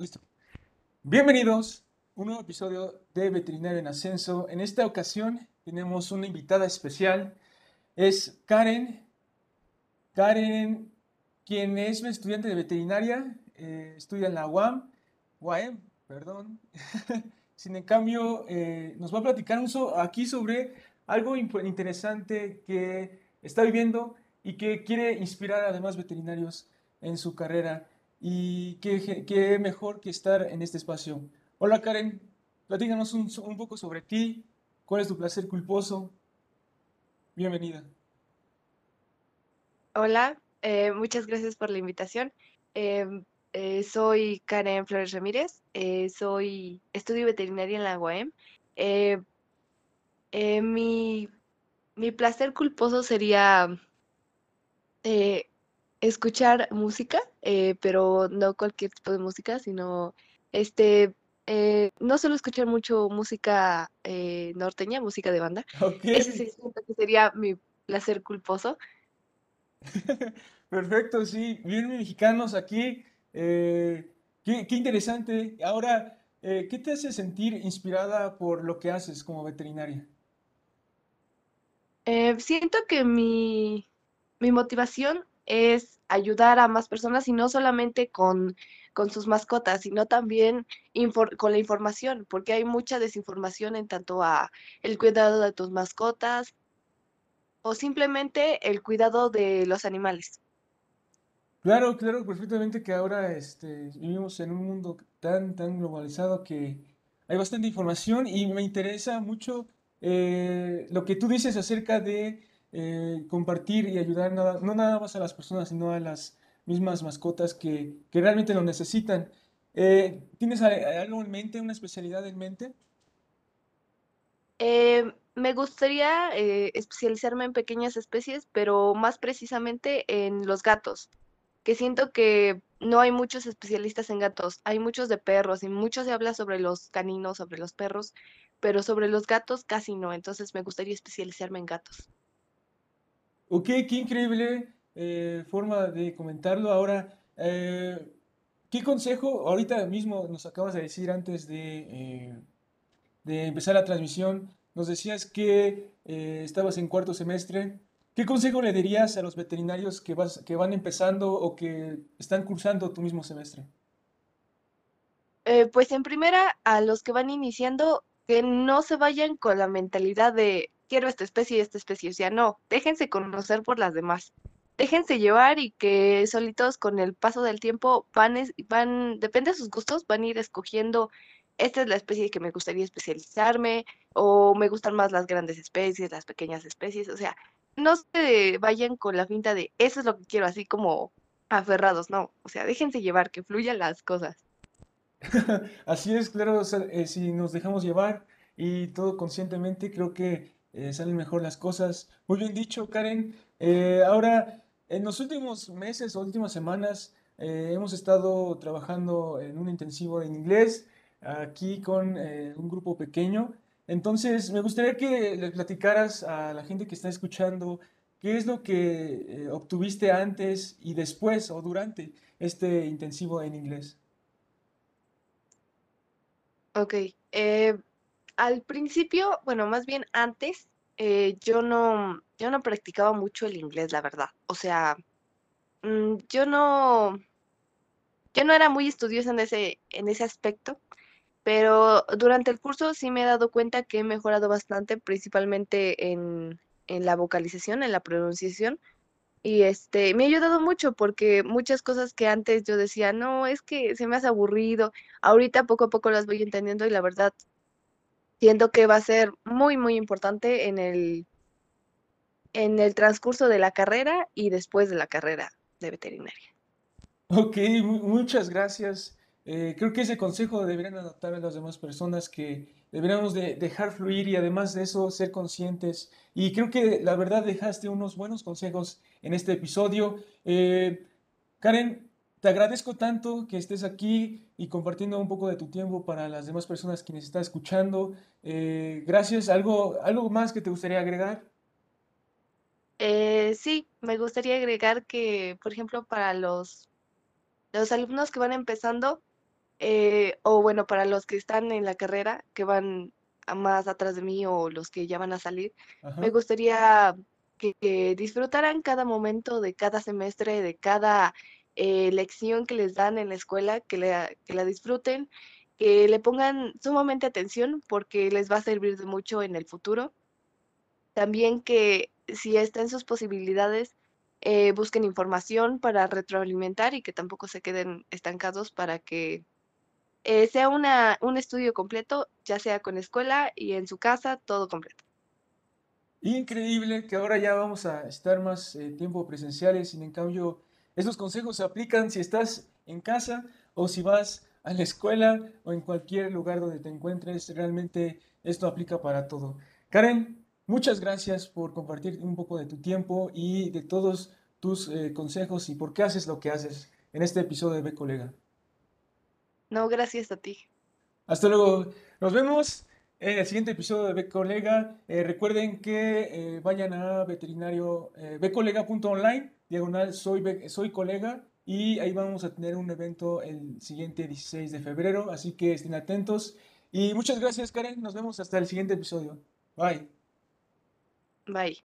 Listo. Bienvenidos a un nuevo episodio de Veterinario en Ascenso. En esta ocasión tenemos una invitada especial. Es Karen. Karen, quien es estudiante de veterinaria, eh, estudia en la UAM, UAM, perdón. Sin en cambio, eh, nos va a platicar aquí sobre algo interesante que está viviendo y que quiere inspirar a demás veterinarios en su carrera. Y qué, mejor que estar en este espacio. Hola Karen, platícanos un, poco sobre ti, cuál es tu placer culposo. Bienvenida. Hola, eh, muchas gracias por la invitación. Em, eh, soy Karen Flores Ramírez, eh, soy estudio veterinaria en la UAM. mi, mi placer culposo sería escuchar música, eh, pero no cualquier tipo de música, sino este, eh, no solo escuchar mucho música eh, norteña, música de banda. Ese sí, sería mi placer culposo. Perfecto, sí, bien mexicanos aquí. Qué, qué, interesante. Ahora, ¿qué te hace sentir inspirada por lo que haces como veterinaria? siento que mi, mi motivación es ayudar a más personas y no solamente con, con sus mascotas, sino también con la información, porque hay mucha desinformación en tanto a el cuidado de tus mascotas o simplemente el cuidado de los animales. Claro, claro, perfectamente que ahora este, vivimos en un mundo tan, tan globalizado que hay bastante información y me interesa mucho eh, lo que tú dices acerca de eh, compartir y ayudar no nada más a las personas, sino a las mismas mascotas que, realmente lo necesitan. Eh, ¿Tienes algo en mente, una especialidad en mente? Eh, me gustaría especializarme en pequeñas especies, pero más precisamente en los gatos, que siento que no hay muchos especialistas en gatos, hay muchos de perros y mucho se habla sobre los caninos, sobre los perros, pero sobre los gatos casi no, entonces me gustaría especializarme en gatos. Ok, qué increíble eh, forma de comentarlo. Ahora, eh, ¿qué consejo ahorita mismo nos acabas de decir antes de, eh, empezar la transmisión? Nos decías que estabas en cuarto semestre. ¿Qué consejo le dirías a los veterinarios que van empezando o que están cursando tu mismo semestre? pues en primera, a los que van iniciando, que no se vayan con la mentalidad de quiero esta especie y esta especie. O sea, no, déjense conocer por las demás. Déjense llevar y que solitos con el paso del tiempo van, van, depende de sus gustos, van a ir escogiendo, esta es la especie que me gustaría especializarme, o me gustan más las grandes especies, las pequeñas especies. O sea, no se vayan con la finta de eso es lo que quiero, así como aferrados, no. O sea, déjense llevar, que fluyan las cosas. Así es, claro, eh, si nos dejamos llevar y todo conscientemente, creo que eh, salen mejor las cosas. Muy bien dicho, Karen. Eh, ahora, en los últimos meses o últimas semanas, eh, hemos estado trabajando en un intensivo en inglés, aquí con un grupo pequeño. Entonces, me gustaría que le platicaras a la gente que está escuchando qué es lo que obtuviste antes y después o durante este intensivo en inglés. Ok, al principio, bueno, más bien antes, eh, yo no, yo no practicaba mucho el inglés, la verdad. O sea, mm, yo no, yo no era muy estudiosa en ese, en ese aspecto, pero durante el curso sí me he dado cuenta que he mejorado bastante, principalmente en, en la vocalización, en la pronunciación. Y este, me ha ayudado mucho porque muchas cosas que antes yo decía, no, es que se me hace aburrido, ahorita poco a poco las voy entendiendo y la verdad siento que va a ser muy, muy importante en el, en el transcurso de la carrera y después de la carrera de veterinaria. Ok, muchas gracias. Eh, creo que ese consejo deberían adaptar a las demás personas que deberíamos de dejar fluir y además de eso ser conscientes. Y creo que la verdad dejaste unos buenos consejos en este episodio. Eh, Karen, te agradezco tanto que estés aquí y compartiendo un poco de tu tiempo para las demás personas quienes están escuchando. Eh, gracias. ¿Algo, ¿Algo más que te gustaría agregar? Eh, sí, me gustaría agregar que, por ejemplo, para los, los alumnos que van empezando, Eh, o bueno, para los que están en la carrera, que van más atrás de mí o los que ya van a salir, me Ajá. gustaría que, que disfrutaran cada momento de cada semestre, de cada eh, lección que les dan en la escuela, que la, que la disfruten, que le pongan sumamente atención porque les va a servir de mucho en el futuro. También que si está en sus posibilidades, eh, busquen información para retroalimentar y que tampoco se queden estancados para que eh, sea una, un estudio completo, ya sea con escuela y en su casa, todo completo. Increíble que ahora ya vamos a estar más eh, tiempo presenciales, sin en cambio, esos consejos se aplican si estás en casa o si vas a la escuela o en cualquier lugar donde te encuentres, realmente esto aplica para todo. Karen, muchas gracias por compartir un poco de tu tiempo y de todos tus eh, consejos y por qué haces lo que haces en este episodio de B Colega. No, gracias a ti. Hasta luego. Nos vemos en el siguiente episodio de Ve Colega. Eh, recuerden que eh, vayan a veterinario eh, becolega.online, diagonal soy, soy colega, y ahí vamos a tener un evento el siguiente 16 de febrero, así que estén atentos. Y muchas gracias, Karen. Nos vemos hasta el siguiente episodio. Bye. Bye.